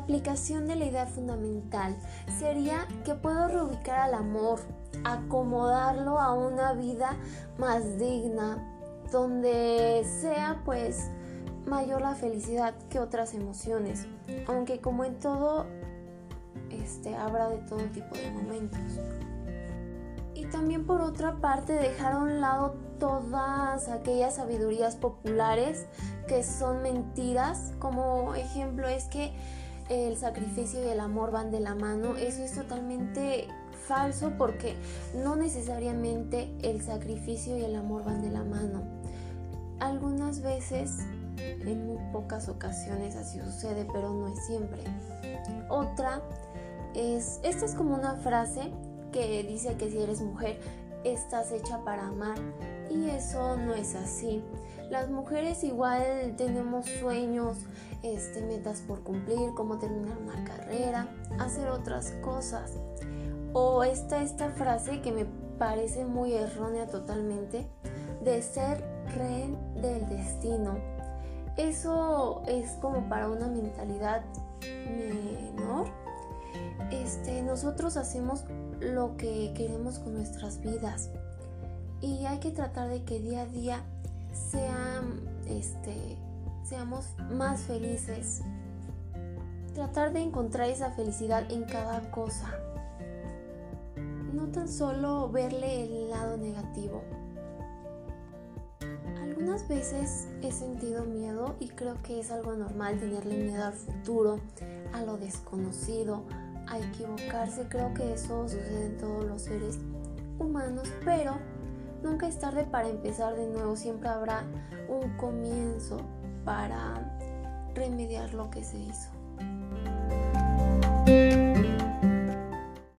aplicación de la idea fundamental sería que puedo reubicar al amor, acomodarlo a una vida más digna, donde sea pues mayor la felicidad que otras emociones, aunque como en todo este habrá de todo tipo de momentos. Y también por otra parte dejar a un lado todas aquellas sabidurías populares que son mentiras, como ejemplo es que el sacrificio y el amor van de la mano, eso es totalmente falso porque no necesariamente el sacrificio y el amor van de la mano. Algunas veces, en muy pocas ocasiones así sucede, pero no es siempre. Otra es, esta es como una frase que dice que si eres mujer estás hecha para amar y eso no es así. Las mujeres igual tenemos sueños, este, metas por cumplir, como terminar una carrera, hacer otras cosas. O está esta frase que me parece muy errónea totalmente, de ser rehén del destino. Eso es como para una mentalidad menor. Este, nosotros hacemos lo que queremos con nuestras vidas y hay que tratar de que día a día sean, este, seamos más felices. Tratar de encontrar esa felicidad en cada cosa. No tan solo verle el lado negativo. Algunas veces he sentido miedo y creo que es algo normal tenerle miedo al futuro, a lo desconocido, a equivocarse. Creo que eso sucede en todos los seres humanos, pero nunca es tarde para empezar de nuevo. Siempre habrá un comienzo para remediar lo que se hizo.